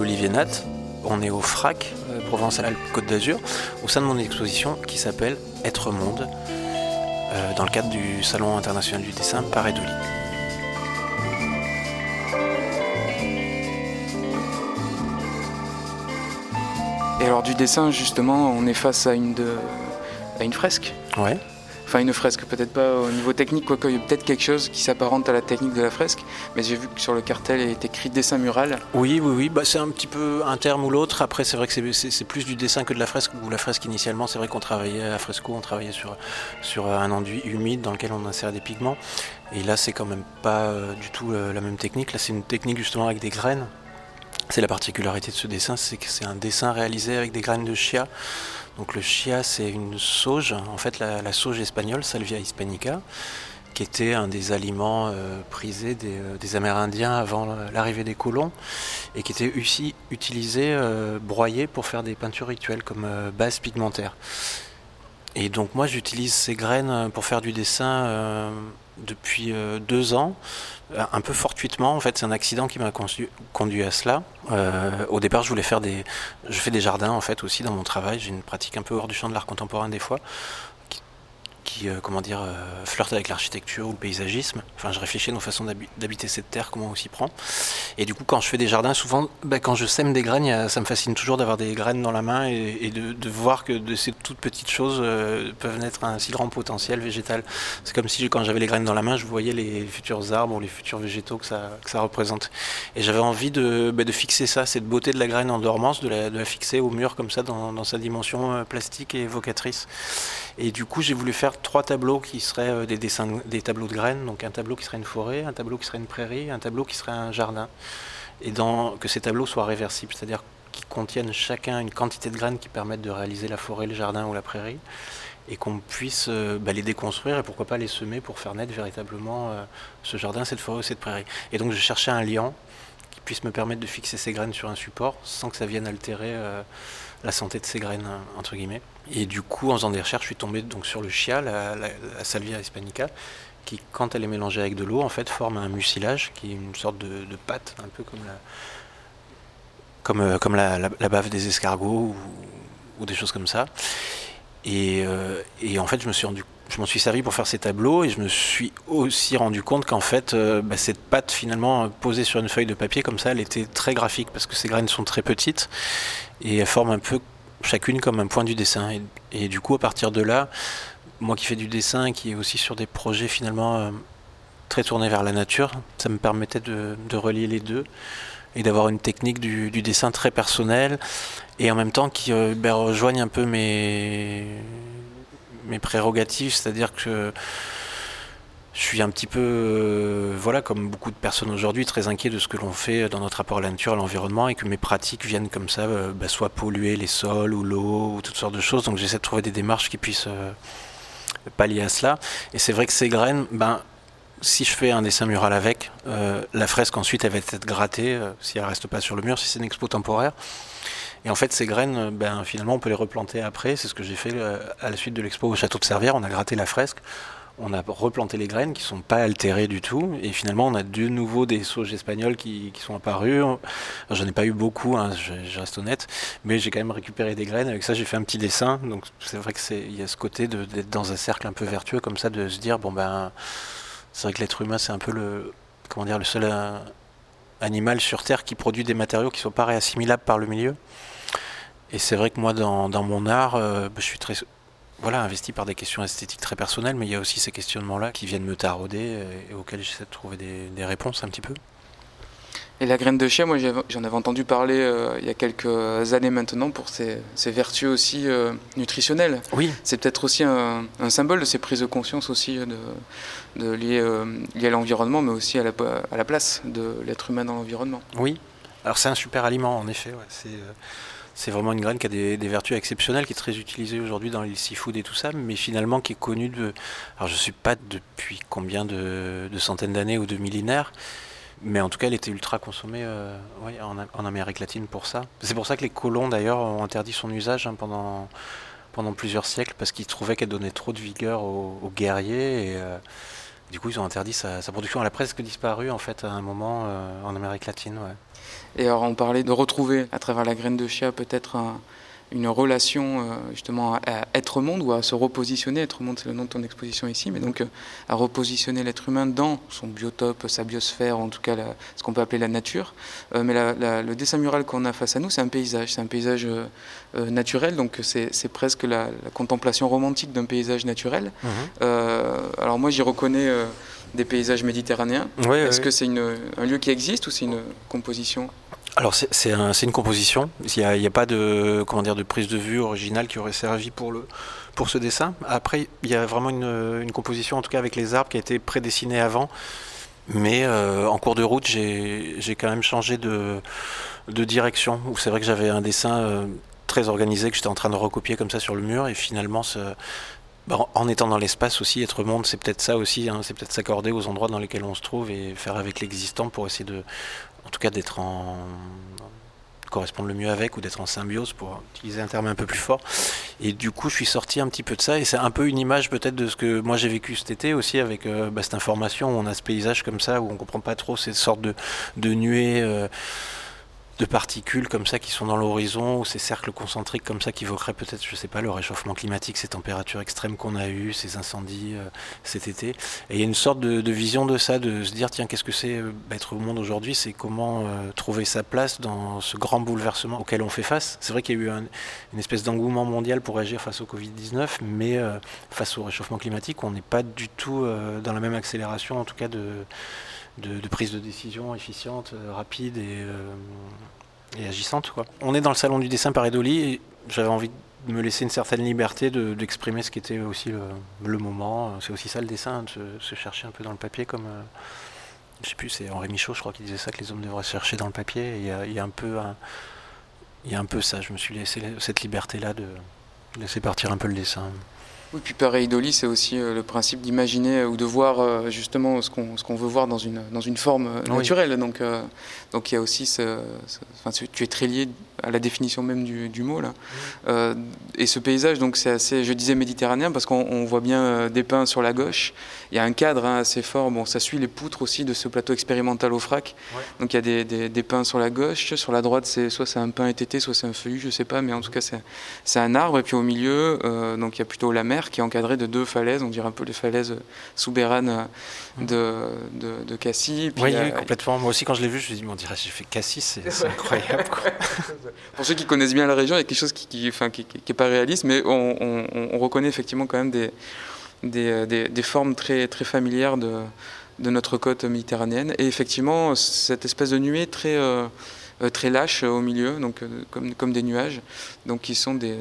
Olivier Nat. On est au FRAC, euh, Provence-Alpes-Côte d'Azur, au sein de mon exposition qui s'appelle Être Monde, euh, dans le cadre du Salon international du dessin Paris Dolly. Et alors du dessin, justement, on est face à une, de- à une fresque. Ouais. Enfin une fresque, peut-être pas au niveau technique, quoique il y a peut-être quelque chose qui s'apparente à la technique de la fresque. Mais j'ai vu que sur le cartel est écrit dessin mural. Oui, oui, oui. Bah, c'est un petit peu un terme ou l'autre. Après, c'est vrai que c'est- plus du dessin que de la fresque. Ou la fresque, initialement, c'est vrai qu'on travaillait à fresco, on travaillait sur, sur un enduit humide dans lequel on insérait des pigments. Et là, c'est quand même pas euh, du tout euh, la même technique. Là, c'est une technique justement avec des graines. C'est la particularité de ce dessin, c'est que c'est un dessin réalisé avec des graines de chia. Donc le chia, c'est une sauge, en fait la, sauge espagnole, Salvia hispanica, qui était un des aliments euh, prisés des, euh, des Amérindiens avant l'arrivée des colons, et qui était aussi utilisé, euh, broyé pour faire des peintures rituelles comme base pigmentaire. Et donc moi j'utilise ces graines pour faire du dessin depuis euh, deux ans, euh, un peu fortuitement. En fait, c'est un accident qui m'a conduit, à cela. Euh, au départ, je voulais faire des, je fais des jardins en fait aussi dans mon travail. J'ai une pratique un peu hors du champ de l'art contemporain des fois, qui, euh, comment dire, euh, flirte avec l'architecture ou le paysagisme. Enfin, je réfléchis à nos façons d'habi- d'habiter cette terre, comment on s'y prend. Et du coup, quand je fais des jardins, souvent, ben, quand je sème des graines, ça me fascine toujours d'avoir des graines dans la main et, de, voir que de ces toutes petites choses euh, peuvent naître un si grand potentiel végétal. C'est comme si quand j'avais les graines dans la main, je voyais les futurs arbres ou les futurs végétaux que ça, représente. Et j'avais envie de, ben, de fixer ça, cette beauté de la graine en dormance, de la, fixer au mur comme ça dans, dans sa dimension euh, plastique et évocatrice. Et du coup, j'ai voulu faire trois tableaux qui seraient euh, des dessins, des tableaux de graines. Donc un tableau qui serait une forêt, un tableau qui serait une prairie, un tableau qui serait un jardin. Et que ces tableaux soient réversibles, c'est-à-dire qu'ils contiennent chacun une quantité de graines qui permettent de réaliser la forêt, le jardin ou la prairie, et qu'on puisse euh, bah, les déconstruire et pourquoi pas les semer pour faire naître véritablement euh, ce jardin, cette forêt ou cette prairie. Et donc je cherchais un liant qui puisse me permettre de fixer ces graines sur un support sans que ça vienne altérer la santé de ces graines, hein, entre guillemets. Et du coup, en faisant des recherches, je suis tombé donc sur le chia, la, Salvia hispanica, qui, quand elle est mélangée avec de l'eau, en fait, forme un mucilage, qui est une sorte de, pâte, un peu comme la, comme, euh, la, bave des escargots ou, des choses comme ça. Et, euh, et en fait, je me suis rendu, je m'en suis servi pour faire ces tableaux et je me suis aussi rendu compte qu'en fait, euh, bah, cette pâte finalement posée sur une feuille de papier comme ça, elle était très graphique parce que ces graines sont très petites et elles forment un peu chacune comme un point du dessin. Et, du coup, à partir de là, moi qui fais du dessin et qui est aussi sur des projets finalement euh, très tournés vers la nature, ça me permettait de, relier les deux et d'avoir une technique du, dessin très personnelle et en même temps qui euh, ben, rejoigne un peu mes, mes prérogatives, c'est-à-dire que je suis un petit peu, euh, voilà, comme beaucoup de personnes aujourd'hui, très inquiet de ce que l'on fait dans notre rapport à la nature, à l'environnement, et que mes pratiques viennent comme ça, euh, bah, soit polluer les sols ou l'eau, ou toutes sortes de choses. Donc j'essaie de trouver des démarches qui puissent euh, pallier à cela. Et c'est vrai que ces graines, ben, si je fais un dessin mural avec, la fresque ensuite elle va être grattée, si elle reste pas sur le mur, si c'est une expo temporaire. Et en fait, ces graines, euh, ben, finalement, on peut les replanter après. C'est ce que j'ai fait euh, à la suite de l'expo au château de Servières. On a gratté la fresque, on a replanté les graines qui sont pas altérées du tout. Et finalement, on a de nouveau des sauges espagnoles qui, sont apparues. J'en ai pas eu beaucoup, hein, je, reste honnête, mais j'ai quand même récupéré des graines. Avec ça, j'ai fait un petit dessin. Donc, c'est vrai que c'est, il y a ce côté d'être dans un cercle un peu vertueux comme ça, de se dire bon ben, c'est vrai que l'être humain, c'est un peu le, comment dire, le seul euh, animal sur Terre qui produit des matériaux qui sont pas réassimilables par le milieu. Et c'est vrai que moi, dans, dans mon art, euh, je suis très voilà, investi par des questions esthétiques très personnelles, mais il y a aussi ces questionnements-là qui viennent me tarauder et, et auxquels j'essaie de trouver des, des réponses un petit peu. Et la graine de chien, moi j'en avais entendu parler euh, il y a quelques années maintenant pour ses, vertus aussi euh, nutritionnelles. Oui. C'est peut-être aussi un, symbole de ces prises de conscience aussi de, de liées, à l'environnement, mais aussi à la, à la place de l'être humain dans l'environnement. Oui. Alors c'est un super aliment en effet. C'est c'est vraiment une graine qui a des, vertus exceptionnelles, qui est très utilisée aujourd'hui dans les seafood et tout ça, mais finalement qui est connue de. Alors je ne sais pas depuis combien de, centaines d'années ou de millénaires, mais en tout cas elle était ultra consommée euh, en, Amérique latine pour ça. C'est pour ça que les colons d'ailleurs ont interdit son usage hein, pendant, pendant plusieurs siècles, parce qu'ils trouvaient qu'elle donnait trop de vigueur aux, guerriers. Et, euh, du coup, ils ont interdit sa, production. Elle a presque disparu en fait à un moment euh, en Amérique latine. Et alors on parlait de retrouver à travers la graine de chia peut-être une relation euh, justement à, être monde ou à se repositionner. Être monde, c'est le nom de ton exposition ici, mais donc euh, à repositionner l'être humain dans son biotope, sa biosphère, en tout cas ce qu'on peut appeler la nature. Euh, mais le dessin mural qu'on a face à nous, c'est un paysage, c'est un paysage naturel, donc c'est presque la, contemplation romantique d'un paysage naturel. Mhm. alors moi, j'y reconnais des paysages méditerranéens. Est-ce que c'est un lieu qui existe ou c'est une composition alors c'est une composition. Il n'y a, pas de prise de vue originale qui aurait servi pour ce dessin. Après il y a vraiment une, composition en tout cas avec les arbres qui a été prédessinée avant. Mais euh, en cours de route j'ai quand même changé de, direction. C'est vrai que j'avais un dessin euh, très organisé que j'étais en train de recopier comme ça sur le mur et finalement bah, en étant dans l'espace aussi, être monde, c'est peut-être ça aussi, hein. c'est peut-être s'accorder aux endroits dans lesquels on se trouve et faire avec l'existant pour essayer de, en tout cas d'être en correspondre le mieux avec ou d'être en symbiose pour utiliser un terme un peu plus fort. Et du coup, je suis sorti un petit peu de ça et c'est un peu une image peut-être de ce que moi j'ai vécu cet été aussi avec euh, bah, cette information où on a ce paysage comme ça où on comprend pas trop ces sortes de, de nuées. Euh, de particules comme ça qui sont dans l'horizon, ou ces cercles concentriques comme ça qui évoqueraient peut-être, je sais pas, le réchauffement climatique, ces températures extrêmes qu'on a eues, ces incendies euh, cet été. Et il y a une sorte de, vision de ça, de se dire, tiens, qu'est-ce que c'est euh, être au monde aujourd'hui C'est comment euh, trouver sa place dans ce grand bouleversement auquel on fait face. C'est vrai qu'il y a eu une espèce d'engouement mondial pour agir face au Covid-19, mais face au réchauffement climatique, on n'est pas du tout dans la même accélération, en tout cas de de, prise de décision efficiente, euh, rapide et, euh, agissante. On est dans le salon du dessin par Edoli et j'avais envie de me laisser une certaine liberté d'exprimer ce qui était aussi le, moment. C'est aussi ça le dessin, de se, chercher un peu dans le papier comme... Euh, je sais plus, c'est Henri Michaud, je crois, qui disait ça, que les hommes devraient se chercher dans le papier. Il y, a, il y a un peu ça. Je me suis laissé cette liberté-là de laisser partir un peu le dessin. Oui, puis Pareidoli, c'est aussi euh, le principe d'imaginer ou de voir euh, justement ce qu'on ce qu'on veut voir dans une dans une forme euh, naturelle. Donc donc il y a aussi ce, enfin, tu es très lié à la définition même du, du mot là. et ce paysage donc c'est assez, je disais méditerranéen parce qu'on voit bien des pins sur la gauche. Il y a un cadre hein, assez fort. Bon, ça suit les poutres aussi de ce plateau expérimental au FRAC. Donc il y a des, des, des, pins sur la gauche, sur la droite c'est soit c'est un pin étété, soit c'est un feuillu, je sais pas, mais en tout cas c'est c'est un arbre et puis au milieu donc il y a plutôt la mer qui est encadré de deux falaises, on dirait un peu les falaises souberaines de, de, de Cassis. oui, complètement. Moi aussi, quand je l'ai vu, je me suis dit, on dirait j'ai fait Cassis, c'est incroyable. Pour ceux qui connaissent bien la région, il y a quelque chose qui n'est enfin, qui, qui, pas réaliste, mais on, on, reconnaît effectivement quand même des, des, des, formes très, très familières de, de notre côte méditerranéenne. Et effectivement, cette espèce de nuée très... Euh, très lâche au milieu, donc euh, comme, comme des nuages, donc qui sont des,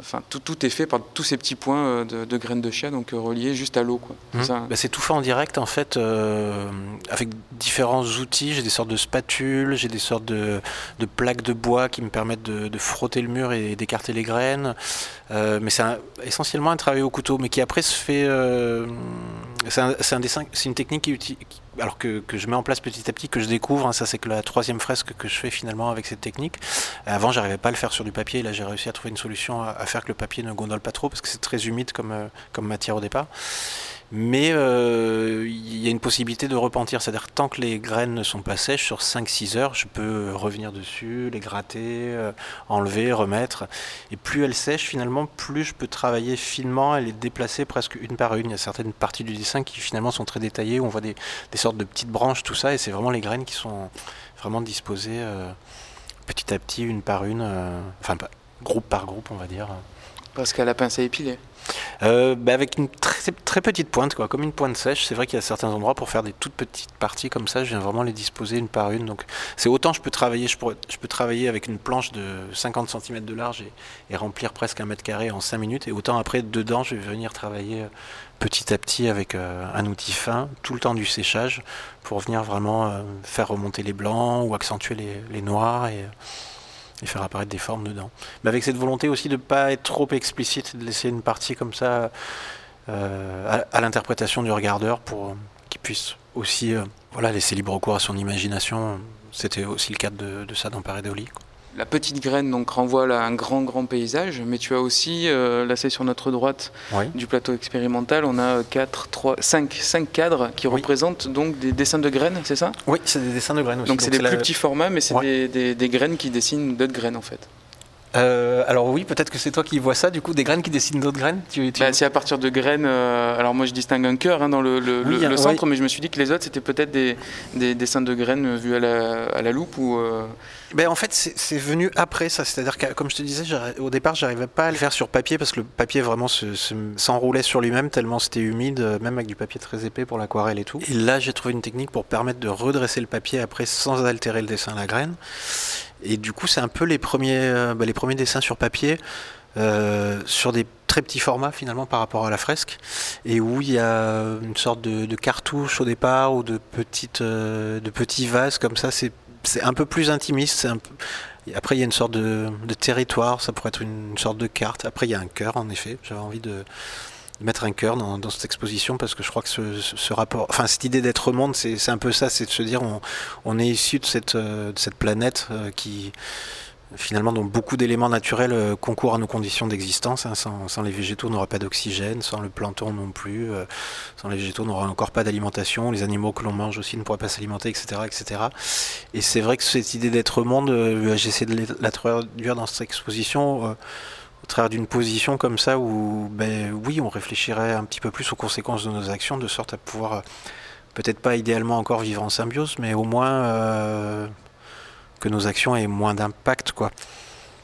enfin, tout, tout, est fait par tous ces petits points euh, de, graines de chia, donc euh, reliés juste à l'eau. Mmh. Bah, c'est tout fait en direct, en fait, euh, avec différents outils. J'ai des sortes de spatules, j'ai des sortes de, plaques de bois qui me permettent de, frotter le mur et d'écarter les graines. mais c'est essentiellement un travail au couteau, mais qui après se fait. c'est un, dessin, c'est une technique qui, alors que, je mets en place petit à petit, que je découvre. Hein, ça, c'est que la troisième fresque que je fais finalement avec cette technique. Avant, j'arrivais pas à le faire sur du papier. Là, j'ai réussi à trouver une solution à, faire que le papier ne gondole pas trop parce que c'est très humide comme, euh, comme matière au départ. Mais euh, il y a une possibilité de repentir, c'est-à-dire tant que les graines ne sont pas sèches, sur 5-6 heures, je peux revenir dessus, les gratter, euh, enlever, remettre. Et plus elles sèchent, finalement, plus je peux travailler finement et les déplacer presque une par une. Il y a certaines parties du dessin qui finalement sont très détaillées, où on voit des, sortes de petites branches, tout ça, et c'est vraiment les graines qui sont vraiment disposées euh, petit à petit, une par une, enfin groupe par groupe, on va dire. Parce qu'à la pince à épiler euh, bah, avec une très, très, petite pointe, quoi, comme une pointe sèche. C'est vrai qu'il y a certains endroits pour faire des toutes petites parties comme ça, je viens vraiment les disposer une par une. Donc c'est autant je peux travailler, je, peux travailler avec une planche de 50 cm de large et, remplir presque un mètre carré en 5 minutes, et autant après dedans je vais venir travailler euh, petit à petit avec euh, un outil fin tout le temps du séchage pour venir vraiment faire remonter les blancs ou accentuer les, les noirs et et faire apparaître des formes dedans. Mais avec cette volonté aussi de ne pas être trop explicite, de laisser une partie comme ça euh, à, l'interprétation du regardeur pour qu'il puisse aussi euh, voilà, laisser libre cours à son imagination. C'était aussi le cadre de, ça dans Pareidolie. La petite graine donc renvoie à un grand grand paysage, mais tu as aussi, euh, là c'est sur notre droite du plateau expérimental, on a 4, 3, 5, 5 cadres qui représentent donc des dessins de graines, c'est ça? Oui, c'est des dessins de graines aussi. Donc c'est des plus petits formats, mais c'est des, des, graines qui dessinent d'autres graines en fait. Euh, alors oui, peut-être que c'est toi qui vois ça, du coup, des graines qui dessinent d'autres graines tu, bah, C'est à partir de graines, euh, alors moi je distingue un cœur hein, dans le, le, centre, mais je me suis dit que les autres c'était peut-être des, des, dessins de graines vus à la, à la loupe ou... Ben, en fait, c'est venu après ça. C'est-à-dire que, comme je te disais, au départ, j'arrivais pas à le faire sur papier parce que le papier vraiment s'enroulait sur lui-même tellement c'était humide, euh, même avec du papier très épais pour l'aquarelle et tout. Et là, j'ai trouvé une technique pour permettre de redresser le papier après sans altérer le dessin à la graine. Et du coup, c'est un peu les premiers, euh, ben, les premiers dessins sur papier. Euh, sur des très petits formats finalement par rapport à la fresque et où il y a une sorte de, cartouche au départ ou de petites de petits vases comme ça c'est un peu plus intimiste. Après, il y a une sorte de, territoire, ça pourrait être une, sorte de carte. Après, il y a un cœur, en effet. J'avais envie de, mettre un cœur dans, cette exposition parce que je crois que ce, rapport, enfin, cette idée d'être monde, c'est un peu ça, c'est de se dire on, est issu de cette, euh, planète euh, qui finalement dont beaucoup d'éléments naturels euh, concourent à nos conditions d'existence. Hein. Sans, les végétaux, on n'aurait pas d'oxygène, sans le plancton non plus, sans les végétaux, on n'aurait encore pas d'alimentation, les animaux que l'on mange aussi ne pourraient pas s'alimenter, etc., etc. Et c'est vrai que cette idée d'être monde, j'essaie de la traduire dans cette exposition au travers d'une position comme ça où, ben, oui, on réfléchirait un petit peu plus aux conséquences de nos actions, de sorte à pouvoir peut-être pas idéalement encore vivre en symbiose, mais au moins que nos actions aient moins d'impact, quoi.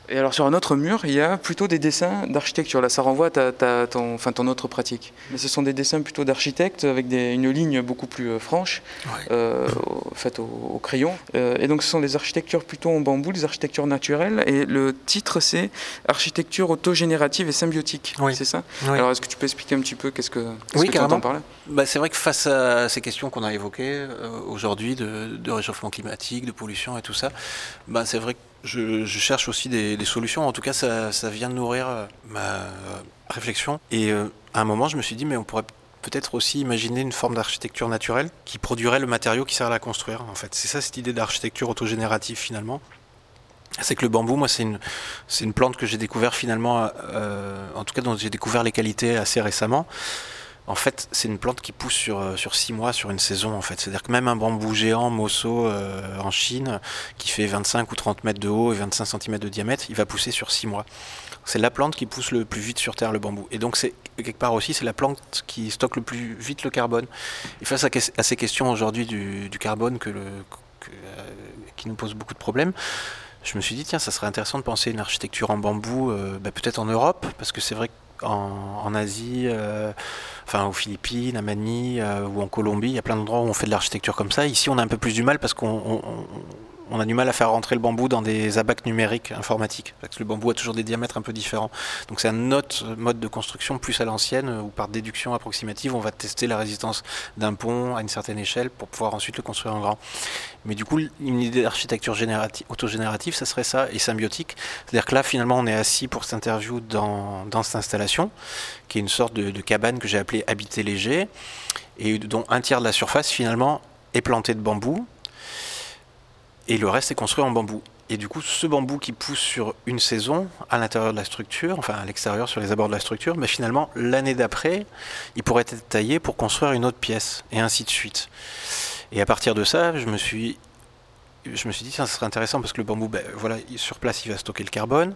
Et alors sur un autre mur, il y a plutôt des dessins d'architecture. Là, ça renvoie à ton, enfin, ton autre pratique. Mais ce sont des dessins plutôt d'architectes avec des, une ligne beaucoup plus euh, franche, euh, faite au, crayon. Euh, et donc ce sont des architectures plutôt en bambou, des architectures naturelles. Et le titre, c'est Architecture autogénérative et symbiotique. C'est ça? Alors est-ce que tu peux expliquer un petit peu qu'est-ce que, oui, tu entends par là? Bah, C'est vrai que face à ces questions qu'on a évoquées aujourd'hui de, de, réchauffement climatique, de pollution et tout ça, bah, c'est vrai que je, cherche aussi des, solutions. En tout cas, ça, vient de nourrir euh, ma réflexion. Et euh, à un moment, je me suis dit, mais on pourrait peut-être aussi imaginer une forme d'architecture naturelle qui produirait le matériau qui sert à la construire. En fait, c'est ça cette idée d'architecture autogénérative finalement. C'est que le bambou, moi, c'est une, une plante que j'ai découvert finalement, euh, en tout cas dont j'ai découvert les qualités assez récemment. En fait, c'est une plante qui pousse sur, euh, sur six mois, sur une saison, en fait. C'est-à-dire que même un bambou géant, Mosso, euh, en Chine, qui fait 25 ou 30 mètres de haut et 25 cm de diamètre, il va pousser sur six mois. C'est la plante qui pousse le plus vite sur Terre, le bambou. Et donc, c'est quelque part aussi, c'est la plante qui stocke le plus vite le carbone. Et face à, ces questions aujourd'hui du, carbone que euh, qui nous pose beaucoup de problèmes, je me suis dit, tiens, ça serait intéressant de penser une architecture en bambou, bah, peut-être en Europe, parce que c'est vrai qu'en en Asie, enfin aux Philippines, à Manille euh, ou en Colombie, il y a plein d'endroits où on fait de l'architecture comme ça. Ici, on a un peu plus du mal parce qu'on on a du mal à faire rentrer le bambou dans des abacs numériques informatiques, parce que le bambou a toujours des diamètres un peu différents. Donc c'est un autre mode de construction plus à l'ancienne, où par déduction approximative, on va tester la résistance d'un pont à une certaine échelle pour pouvoir ensuite le construire en grand. Mais du coup, une idée d'architecture autogénérative, ça serait ça, et symbiotique. C'est-à-dire que là, finalement, on est assis pour cette interview dans, cette installation, qui est une sorte de, cabane que j'ai appelée Habité léger, et dont un tiers de la surface, finalement, est planté de bambou, et le reste est construit en bambou. Et du coup, ce bambou qui pousse sur une saison à l'intérieur de la structure, enfin à l'extérieur sur les abords de la structure, mais finalement, l'année d'après, il pourrait être taillé pour construire une autre pièce, et ainsi de suite. Et à partir de ça, je me suis, je me suis dit, ça serait intéressant parce que le bambou, ben, voilà, sur place, il va stocker le carbone,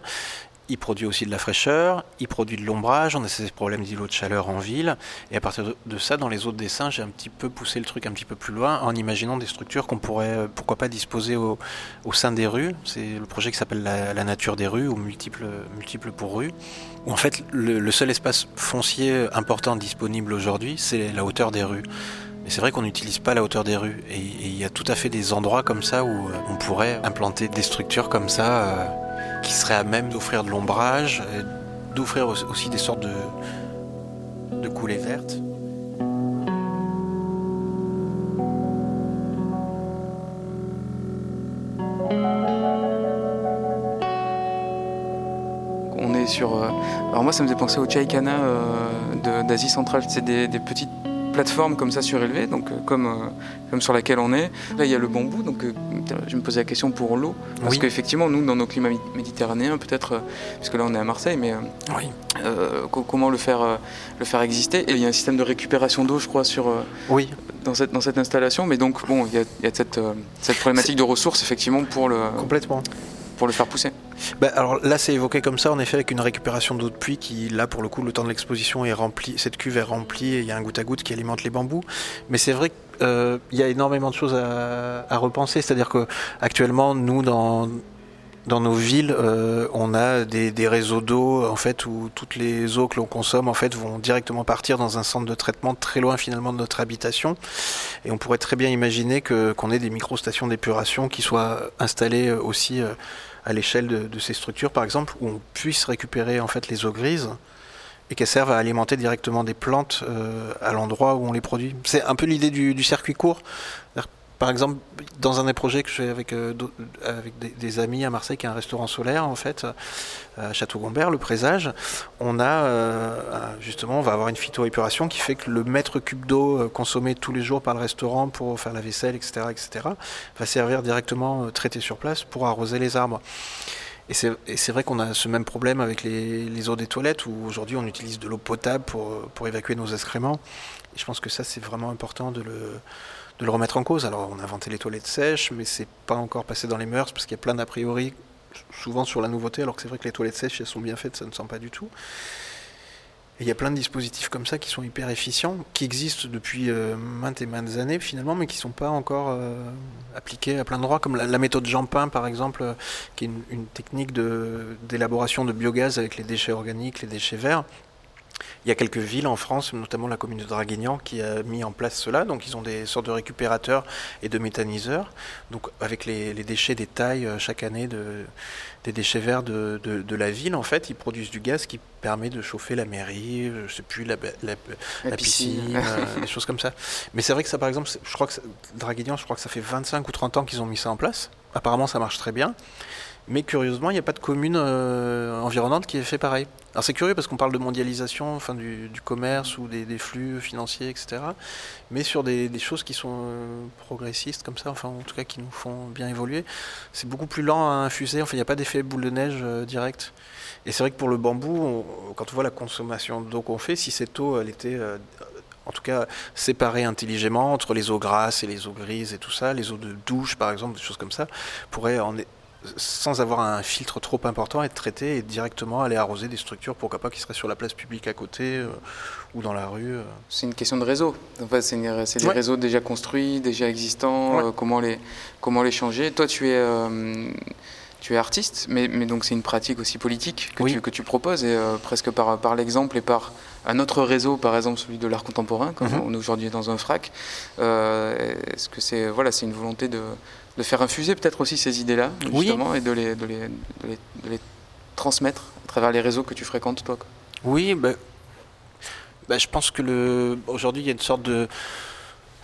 il produit aussi de la fraîcheur, il produit de l'ombrage, on a ces problèmes d'îlots de chaleur en ville, et à partir de ça, dans les autres dessins, j'ai un petit peu poussé le truc un petit peu plus loin en imaginant des structures qu'on pourrait, euh, pourquoi pas, disposer au, sein des rues. C'est le projet qui s'appelle la, nature des rues, ou multiples, multiples pour rues, où en fait le, seul espace foncier important disponible aujourd'hui, c'est la hauteur des rues. Mais c'est vrai qu'on n'utilise pas la hauteur des rues, et il y a tout à fait des endroits comme ça où euh, on pourrait implanter des structures comme ça. Euh, qui serait à même d'offrir de l'ombrage, d'offrir aussi des sortes de, de coulées vertes. On est sur. Euh, alors moi, ça me faisait penser au Chaikana euh, d'Asie centrale. C'est des petites plateforme comme ça surélevée, donc euh, comme, euh, comme sur laquelle on est. Là, il y a le bambou, donc euh, je me posais la question pour l'eau, parce qu'effectivement, nous, dans nos climats méditerranéens, peut-être, puisque là on est à Marseille, mais comment le faire, le faire exister? Et il y a un système de récupération d'eau, je crois, sur, oui. dans, cette, dans cette installation, mais donc, bon, il y a, il y a cette, cette problématique de ressources, effectivement, pour le... Complètement. pour le faire pousser bah, alors là, c'est évoqué comme ça, en effet, avec une récupération d'eau de pluie qui, là, pour le coup, le temps de l'exposition est rempli, cette cuve est remplie et il y a un goutte à goutte qui alimente les bambous. Mais c'est vrai qu'il euh, y a énormément de choses à, repenser. C'est-à-dire que actuellement, nous, dans, dans nos villes, euh, on a des, réseaux d'eau en fait où toutes les eaux que l'on consomme en fait vont directement partir dans un centre de traitement très loin finalement de notre habitation. Et on pourrait très bien imaginer que qu'on ait des micro-stations d'épuration qui soient installées aussi. Euh, à l'échelle de, ces structures, par exemple, où on puisse récupérer en fait les eaux grises et qu'elles servent à alimenter directement des plantes euh, à l'endroit où on les produit. C'est un peu l'idée du, circuit court. Par exemple, dans un des projets que je fais avec, euh, des, amis à Marseille, qui est un restaurant solaire, en fait, euh, à Château-Gombert, le Présage, on a euh, justement, on va avoir une phytoépuration qui fait que le mètre cube d'eau consommé tous les jours par le restaurant pour faire la vaisselle, etc., etc., va servir directement traité sur place pour arroser les arbres. Et c'est vrai qu'on a ce même problème avec les, les eaux des toilettes où aujourd'hui on utilise de l'eau potable pour, pour évacuer nos excréments. Et je pense que ça c'est vraiment important de le, de le remettre en cause. Alors on a inventé les toilettes sèches, mais c'est pas encore passé dans les mœurs parce qu'il y a plein d'a priori souvent sur la nouveauté, alors que c'est vrai que les toilettes sèches elles sont bien faites, ça ne sent pas du tout. Et il y a plein de dispositifs comme ça qui sont hyper efficients, qui existent depuis euh, maintes et maintes années finalement, mais qui ne sont pas encore euh, appliqués à plein d'endroits, comme la, méthode Jampin par exemple, euh, qui est une technique d'élaboration de biogaz avec les déchets organiques, les déchets verts, il y a quelques villes en France, notamment la commune de Draguignan, qui a mis en place cela. Donc ils ont des sortes de récupérateurs et de méthaniseurs. Donc avec les, déchets des tailles euh, chaque année de, des déchets verts de, de, la ville, en fait, ils produisent du gaz qui permet de chauffer la mairie, euh, je sais plus, la, la, piscine, euh, des choses comme ça. Mais c'est vrai que ça, par exemple, je crois que Draguignan, je crois que ça fait 25 ou 30 ans qu'ils ont mis ça en place. Apparemment, ça marche très bien. Mais curieusement, il n'y a pas de commune environnante qui ait fait pareil. Alors c'est curieux parce qu'on parle de mondialisation, enfin du, commerce ou des, flux financiers, etc. Mais sur des, choses qui sont euh, progressistes comme ça, enfin en tout cas qui nous font bien évoluer, c'est beaucoup plus lent à infuser. Enfin il n'y a pas d'effet boule de neige euh, direct. Et c'est vrai que pour le bambou, quand on voit la consommation d'eau qu'on fait, si cette eau elle était euh, en tout cas séparée intelligemment entre les eaux grasses et les eaux grises et tout ça, les eaux de douche par exemple, des choses comme ça, pourrait en, sans avoir un filtre trop important, être traité et directement aller arroser des structures, pourquoi pas, qui seraient sur la place publique à côté euh, ou dans la rue. Euh. C'est une question de réseau. En fait, c'est des réseaux déjà construits, déjà existants, euh, comment, les, comment les changer. Toi, tu es, tu es artiste, mais, mais donc c'est une pratique aussi politique que, tu, que tu proposes, et presque par, par l'exemple et par un autre réseau, par exemple celui de l'art contemporain, comme mhm. on est aujourd'hui dans un FRAC. Est-ce que c'est voilà, c'est une volonté de de faire infuser peut-être aussi ces idées-là, justement, et de les, de, les, de, les, transmettre à travers les réseaux que tu fréquentes, toi. Oui, bah, bah, je pense que le... aujourd'hui, il y a une sorte de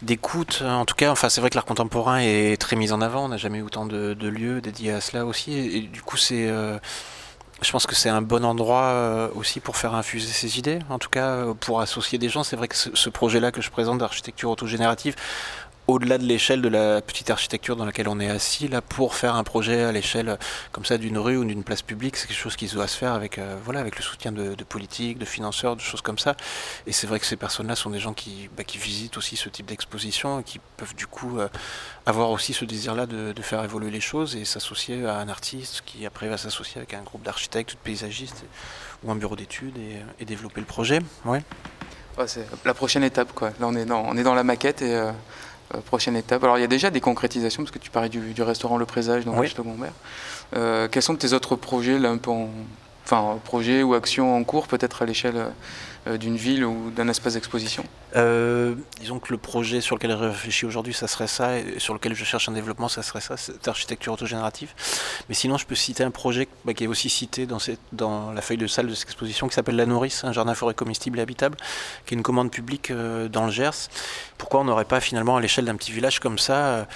d'écoute. En tout cas, enfin, c'est vrai que l'art contemporain est très mis en avant. On n'a jamais eu autant de, lieux dédiés à cela aussi. Et, du coup, c'est, euh, je pense que c'est un bon endroit euh, aussi pour faire infuser ces idées. En tout cas, pour associer des gens. C'est vrai que ce projet-là que je présente d'architecture autogénérative au-delà de l'échelle de la petite architecture dans laquelle on est assis, là, pour faire un projet à l'échelle euh, comme ça d'une rue ou d'une place publique, c'est quelque chose qui doit se faire avec, euh, voilà, avec le soutien de, politiques, de financeurs, de choses comme ça. Et c'est vrai que ces personnes-là sont des gens qui, bah, visitent aussi ce type d'exposition et qui peuvent du coup euh, avoir aussi ce désir-là de, faire évoluer les choses et s'associer à un artiste qui après va s'associer avec un groupe d'architectes, de paysagistes ou un bureau d'études et, développer le projet. Ouais. c'est la prochaine étape. Quoi. Là, on est dans, on est dans la maquette et prochaine étape. Alors il y a déjà des concrétisations, parce que tu parlais du, restaurant Le Présage dans oui. Euh, quels sont tes autres projets, là, un peu enfin, projets ou actions en cours, peut-être à l'échelle euh, d'une ville ou d'un espace d'exposition euh, Disons que le projet sur lequel je réfléchis aujourd'hui, ça serait ça, et sur lequel je cherche un développement, ça serait ça, cette architecture autogénérative. Mais sinon, je peux citer un projet bah, qui est aussi cité dans, la feuille de salle de cette exposition, qui s'appelle La Nourrice, un jardin forêt comestible et habitable, qui est une commande publique euh, dans le Gers. Pourquoi on n'aurait pas finalement à l'échelle d'un petit village comme ça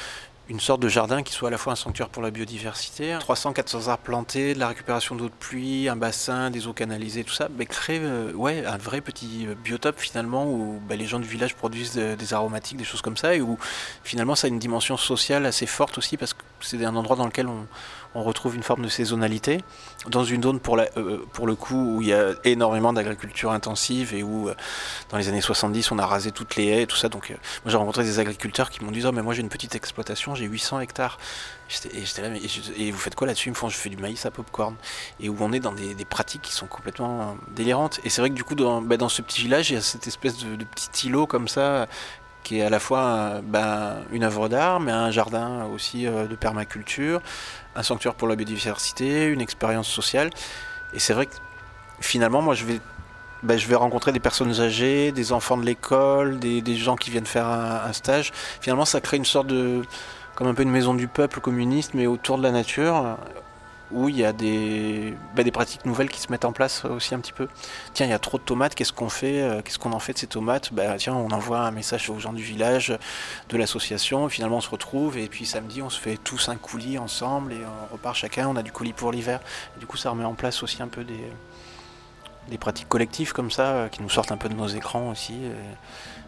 une sorte de jardin qui soit à la fois un sanctuaire pour la biodiversité, 300-400 arbres plantés, de la récupération d'eau de pluie, un bassin, des eaux canalisées, tout ça, mais créer euh, un vrai petit euh, biotope finalement où bah, les gens du village produisent des aromatiques, des choses comme ça, et où finalement ça a une dimension sociale assez forte aussi parce que c'est un endroit dans lequel on, on retrouve une forme de saisonnalité dans une zone pour, la, euh, pour le coup où il y a énormément d'agriculture intensive et où euh, dans les années 70 on a rasé toutes les haies et tout ça. Donc euh, moi j'ai rencontré des agriculteurs qui m'ont dit oh mais moi j'ai une petite exploitation, j'ai 800 hectares. Et j'étais là, mais, vous faites quoi là-dessus? Ils me font je fais du maïs à popcorn. Et où on est dans des, pratiques qui sont complètement délirantes. Et c'est vrai que du coup dans, bah, dans ce petit village il y a cette espèce de, de petit îlot comme ça qui est à la fois ben, une œuvre d'art, mais un jardin aussi de permaculture, un sanctuaire pour la biodiversité, une expérience sociale. Et c'est vrai que finalement, moi, je vais, ben, je vais rencontrer des personnes âgées, des enfants de l'école, des, des, gens qui viennent faire un, stage. Finalement, ça crée une sorte de, comme un peu une maison du peuple communiste, mais autour de la nature, où il y a des, bah, des pratiques nouvelles qui se mettent en place aussi un petit peu. Tiens, il y a trop de tomates, qu'est-ce qu'on fait euh, Qu'est-ce qu'on en fait de ces tomates? Bah, Tiens, on envoie un message aux gens du village, de l'association, finalement on se retrouve, et puis samedi on se fait tous un coulis ensemble, et on repart chacun, on a du coulis pour l'hiver. Du coup, ça remet en place aussi un peu des, des pratiques collectives comme ça, euh, qui nous sortent un peu de nos écrans aussi.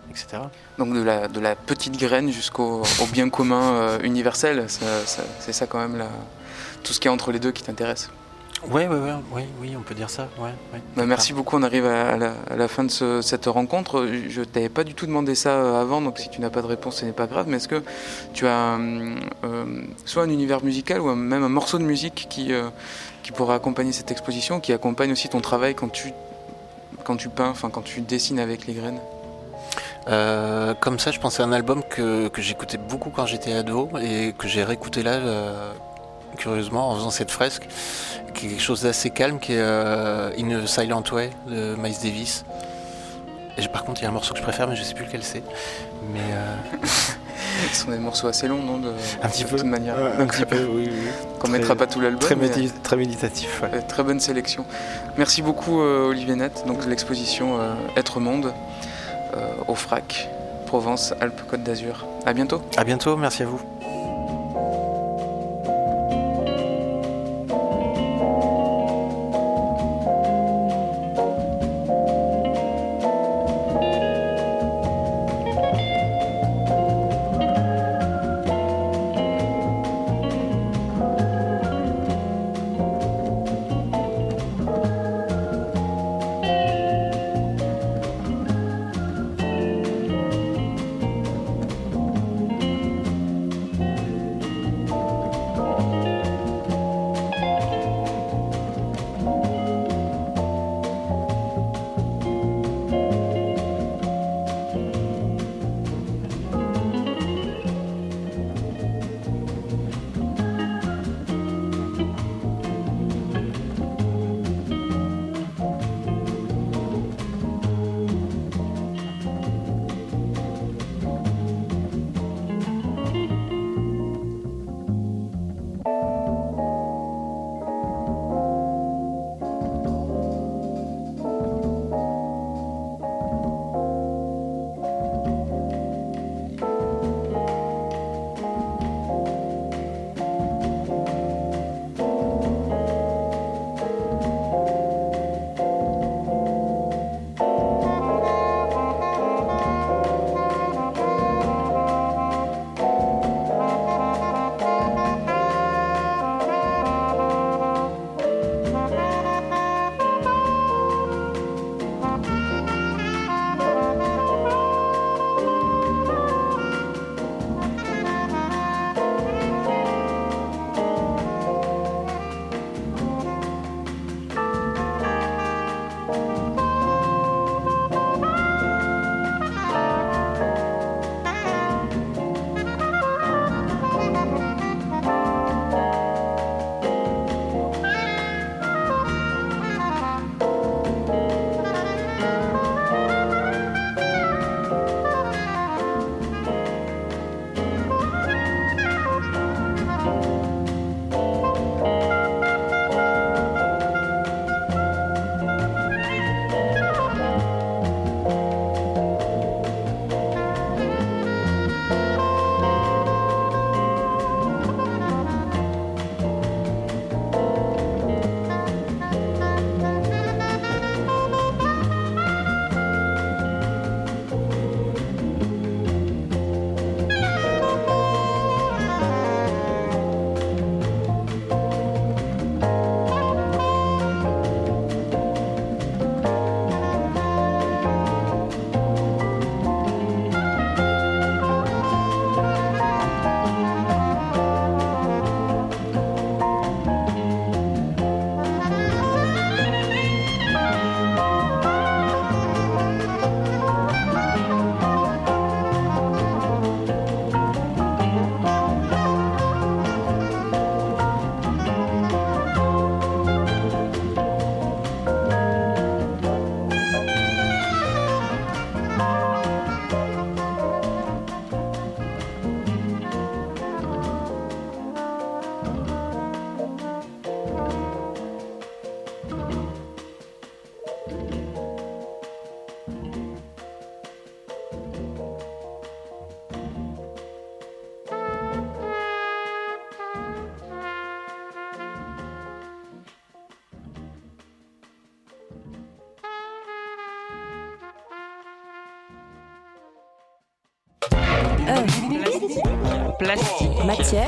etc. Donc de la, petite graine jusqu'au bien commun euh, universel, c'est ça quand même la, tout ce qui est entre les deux qui t'intéresse. Oui, oui, oui, oui, on peut dire ça. Ouais, bah, merci beaucoup, on arrive à la, fin de cette rencontre. Je ne t'avais pas du tout demandé ça euh, avant, donc si tu n'as pas de réponse, ce n'est pas grave. Mais est-ce que tu as euh, euh, soit un univers musical ou même un morceau de musique qui, qui pourrait accompagner cette exposition, qui accompagne aussi ton travail quand tu, quand tu peins, enfin quand tu dessines avec les graines? Comme ça, je pensais à un album que, que j'écoutais beaucoup quand j'étais ado et que j'ai réécouté là curieusement, en faisant cette fresque, qui est quelque chose d'assez calme, qui est euh, In a Silent Way de Miles Davis. Et par contre, il y a un morceau que je préfère, mais je sais plus lequel c'est. Mais euh... Ce sont des morceaux assez longs, non de, Un petit peu. De manière. un petit peu, oui. oui. Qu'on mettra pas tout l'album. Très, très, méditatif. Ouais. Très bonne sélection. Merci beaucoup, euh, Olivier Net. Donc, l'exposition Être Monde au FRAC, Provence, Alpes, Côte d'Azur. À bientôt. À bientôt, merci à vous.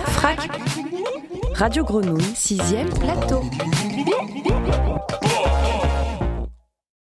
Frac. Radio Grenouille, sixième plateau.